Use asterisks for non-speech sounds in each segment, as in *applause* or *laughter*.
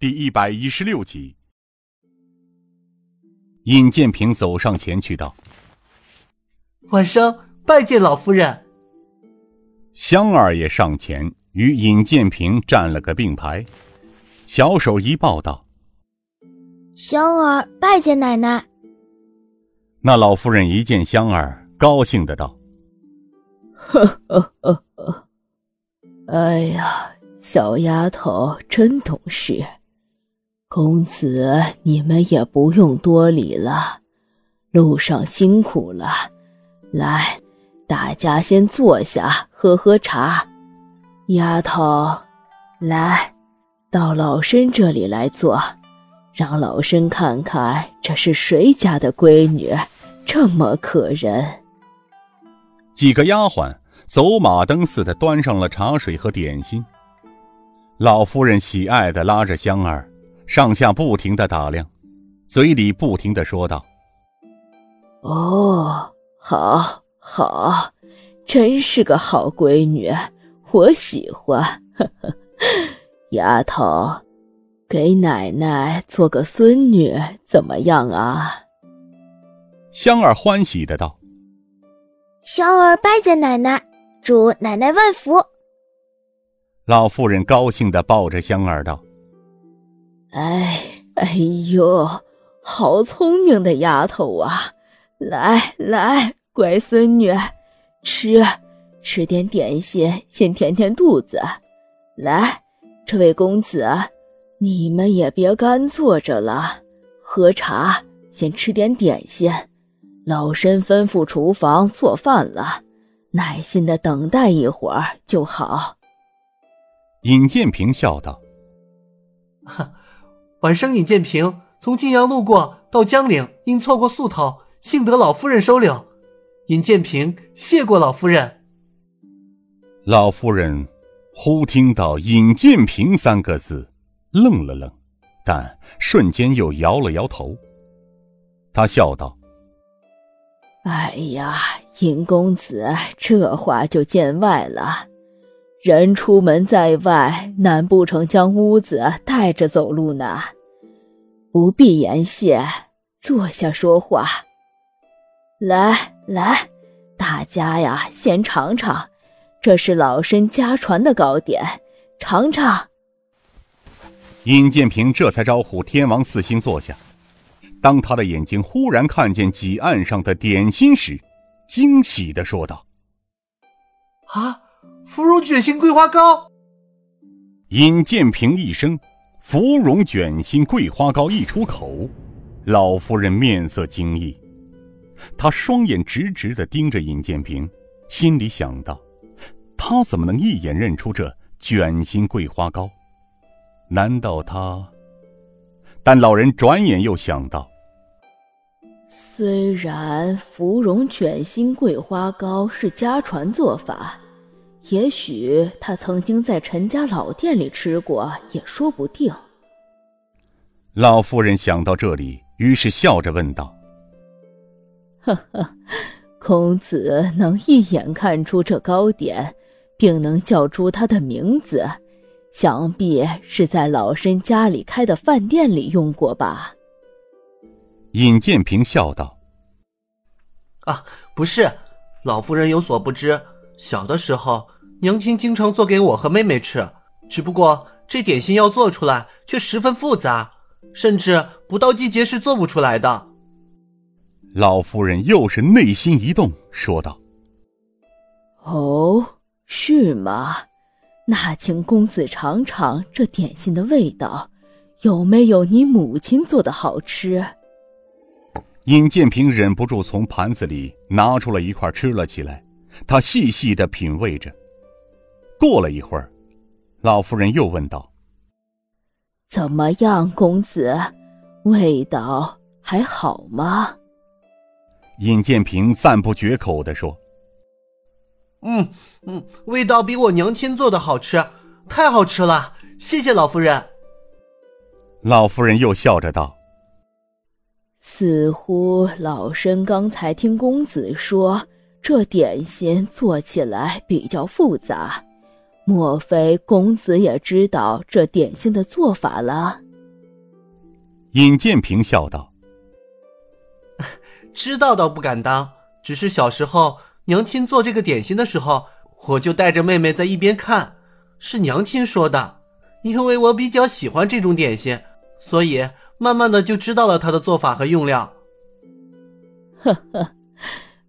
第一百一十六集。尹建平走上前去道：“晚生拜见老夫人。”香儿也上前与尹建平站了个并排，小手一抱道：“香儿拜见奶奶。”那老夫人一见香儿，高兴的道：“呵呵呵呵，哎呀，小丫头真懂事。”公子，你们也不用多礼了，路上辛苦了。来，大家先坐下喝喝茶。丫头，来，到老身这里来坐，让老身看看这是谁家的闺女，这么可人。几个丫鬟走马灯似的端上了茶水和点心。老夫人喜爱的拉着香儿。上下不停的打量，嘴里不停的说道：“哦，好，好，真是个好闺女，我喜欢。呵呵，丫头，给奶奶做个孙女怎么样啊？”香儿欢喜的道：“香儿拜见奶奶，祝奶奶万福。”老妇人高兴的抱着香儿道。哎，哎呦，好聪明的丫头啊！来来，乖孙女，吃吃点点心，先填填肚子。来，这位公子，你们也别干坐着了，喝茶，先吃点点心。老身吩咐厨房做饭了，耐心的等待一会儿就好。尹建平笑道：“哈。”晚生尹建平从晋阳路过到江陵，因错过宿头，幸得老夫人收留。尹建平谢过老夫人。老夫人忽听到“尹建平”三个字，愣了愣，但瞬间又摇了摇头。他笑道：“哎呀，尹公子这话就见外了。人出门在外，难不成将屋子带着走路呢？不必言谢，坐下说话。来来，大家呀，先尝尝，这是老身家传的糕点，尝尝。尹建平这才招呼天王四星坐下。当他的眼睛忽然看见几案上的点心时，惊喜的说道：“啊！”芙蓉卷心桂花糕。尹建平一声“芙蓉卷心桂花糕”一出口，老夫人面色惊异，她双眼直直的盯着尹建平，心里想到：他怎么能一眼认出这卷心桂花糕？难道他？但老人转眼又想到：虽然芙蓉卷心桂花糕是家传做法。也许他曾经在陈家老店里吃过，也说不定。老夫人想到这里，于是笑着问道：“呵呵，公子能一眼看出这糕点，并能叫出它的名字，想必是在老身家里开的饭店里用过吧？”尹建平笑道：“啊，不是，老夫人有所不知。”小的时候，娘亲经常做给我和妹妹吃，只不过这点心要做出来却十分复杂，甚至不到季节是做不出来的。老夫人又是内心一动，说道：“哦，是吗？那请公子尝尝这点心的味道，有没有你母亲做的好吃？”尹建平忍不住从盘子里拿出了一块吃了起来。他细细的品味着。过了一会儿，老夫人又问道：“怎么样，公子？味道还好吗？”尹建平赞不绝口的说：“嗯嗯，味道比我娘亲做的好吃，太好吃了！谢谢老夫人。”老夫人又笑着道：“似乎老身刚才听公子说。”这点心做起来比较复杂，莫非公子也知道这点心的做法了？尹建平笑道：“ *laughs* 知道倒不敢当，只是小时候娘亲做这个点心的时候，我就带着妹妹在一边看，是娘亲说的，因为我比较喜欢这种点心，所以慢慢的就知道了它的做法和用料。”呵呵，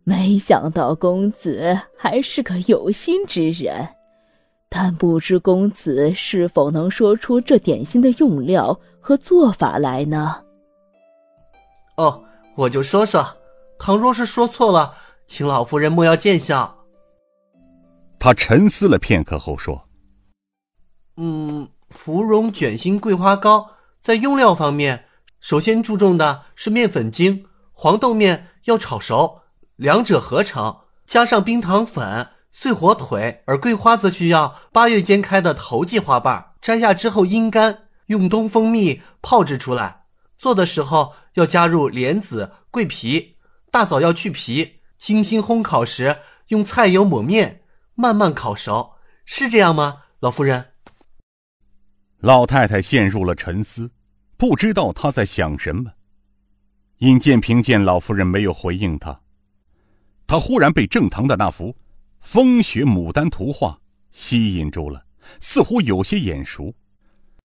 没想到公子还是个有心之人，但不知公子是否能说出这点心的用料和做法来呢？哦，我就说说，倘若是说错了，请老夫人莫要见笑。他沉思了片刻后说：“嗯，芙蓉卷心桂花糕在用料方面，首先注重的是面粉精、黄豆面要炒熟，两者合成，加上冰糖粉、碎火腿，而桂花则需要八月间开的头季花瓣，摘下之后阴干，用东风蜜泡制出来。做的时候要加入莲子、桂皮，大枣要去皮，精心烘烤时用菜油抹面，慢慢烤熟，是这样吗，老夫人？老太太陷入了沉思，不知道她在想什么。尹建平见老夫人没有回应他，他忽然被正堂的那幅风雪牡丹图画吸引住了，似乎有些眼熟。